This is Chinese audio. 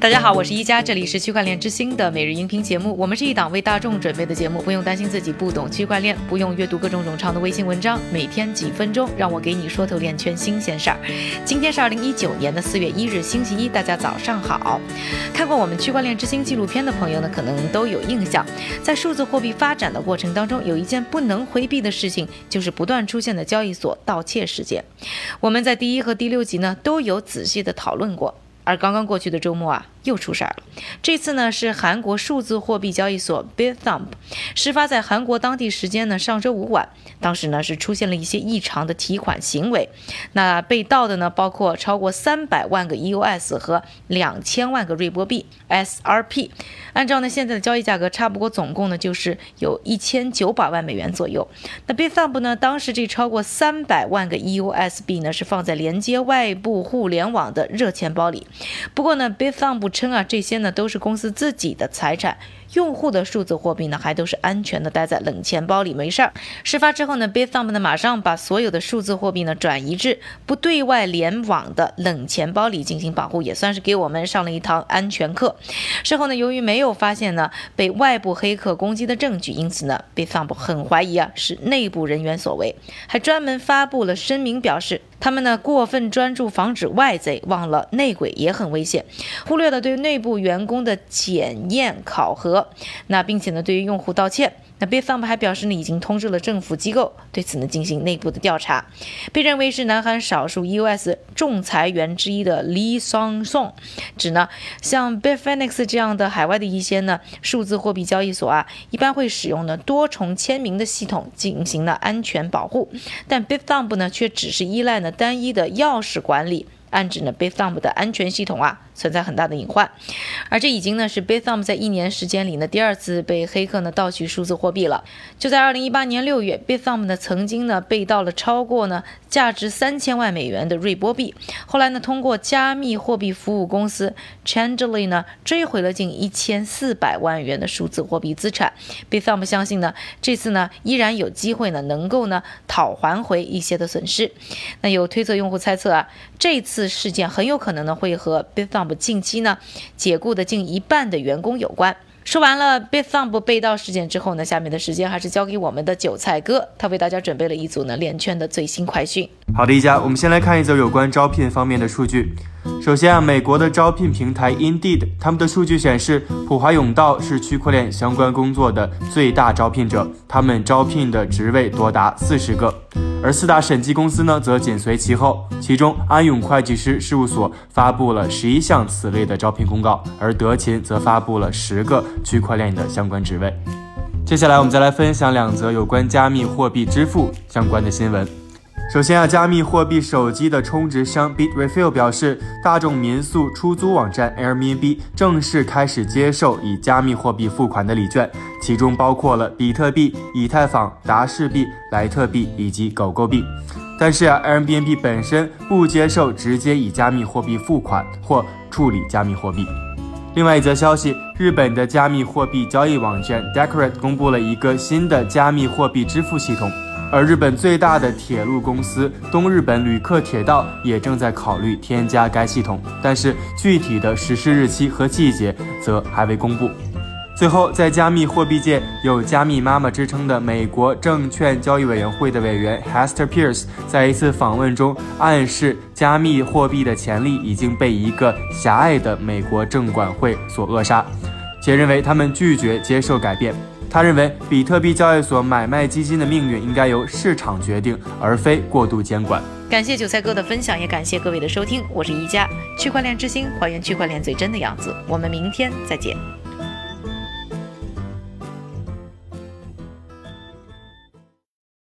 大家好，我是一加，这里是区块链之星的每日音频节目。我们是一档为大众准备的节目，不用担心自己不懂区块链，不用阅读各种冗长的微信文章，每天几分钟，让我给你说透链圈新鲜事儿。今天是二零一九年的四月一日，星期一，大家早上好。看过我们区块链之星纪录片的朋友呢，可能都有印象，在数字货币发展的过程当中，有一件不能回避的事情，就是不断出现的交易所盗窃事件。我们在第一和第六集呢都有仔细的讨论过。而刚刚过去的周末啊，又出事儿了。这次呢是韩国数字货币交易所 Bithumb，事发在韩国当地时间呢上周五晚。当时呢是出现了一些异常的提款行为。那被盗的呢包括超过三百万个 EOS 和两千万个瑞波币 SRP。按照呢现在的交易价格，差不多总共呢就是有一千九百万美元左右。那 Bithumb 呢当时这超过三百万个 EOS 币呢是放在连接外部互联网的热钱包里。不过呢，Bithumb 称啊，这些呢都是公司自己的财产，用户的数字货币呢还都是安全的待在冷钱包里，没事儿。事发之后呢，Bithumb 呢马上把所有的数字货币呢转移至不对外联网的冷钱包里进行保护，也算是给我们上了一堂安全课。事后呢，由于没有发现呢被外部黑客攻击的证据，因此呢，Bithumb 很怀疑啊是内部人员所为，还专门发布了声明表示。他们呢过分专注防止外贼，忘了内鬼也很危险，忽略了对内部员工的检验考核，那并且呢对于用户道歉。那 Bithumb 还表示呢，已经通知了政府机构，对此呢进行内部的调查。被认为是南韩少数 EOS 仲裁员之一的 Lee Song Song 指呢，像 Bitfinex 这样的海外的一些呢数字货币交易所啊，一般会使用呢多重签名的系统进行了安全保护，但 Bithumb 呢却只是依赖呢单一的钥匙管理。暗指呢，Bithumb 的安全系统啊存在很大的隐患，而这已经呢是 Bithumb 在一年时间里呢第二次被黑客呢盗取数字货币了。就在二零一八年六月，Bithumb 呢曾经呢被盗了超过呢价值三千万美元的瑞波币，后来呢通过加密货币服务公司 c h a n d l e y 呢追回了近一千四百万元的数字货币资产。Bithumb 相信呢这次呢依然有机会呢能够呢讨还回一些的损失。那有推测用户猜测啊这次。事件很有可能呢会和 Bithumb 近期呢解雇的近一半的员工有关。说完了 Bithumb 被盗事件之后呢，下面的时间还是交给我们的韭菜哥，他为大家准备了一组呢链圈的最新快讯。好的，一家，我们先来看一则有关招聘方面的数据。首先啊，美国的招聘平台 Indeed，他们的数据显示，普华永道是区块链相关工作的最大招聘者，他们招聘的职位多达四十个。而四大审计公司呢，则紧随其后。其中，安永会计师事务所发布了十一项此类的招聘公告，而德勤则发布了十个区块链的相关职位。接下来，我们再来分享两则有关加密货币支付相关的新闻。首先啊，加密货币手机的充值商 Bitrefill 表示，大众民宿出租网站 Airbnb 正式开始接受以加密货币付款的礼券，其中包括了比特币、以太坊、达氏币、莱特币以及狗狗币。但是啊，Airbnb 本身不接受直接以加密货币付款或处理加密货币。另外一则消息，日本的加密货币交易网站 Decorate 公布了一个新的加密货币支付系统。而日本最大的铁路公司东日本旅客铁道也正在考虑添加该系统，但是具体的实施日期和季节则还未公布。最后，在加密货币界有“加密妈妈”之称的美国证券交易委员会的委员 Hester Pierce 在一次访问中暗示，加密货币的潜力已经被一个狭隘的美国证管会所扼杀，且认为他们拒绝接受改变。他认为，比特币交易所买卖基金的命运应该由市场决定，而非过度监管。感谢韭菜哥的分享，也感谢各位的收听。我是宜家，区块链之星，还原区块链最真的样子。我们明天再见。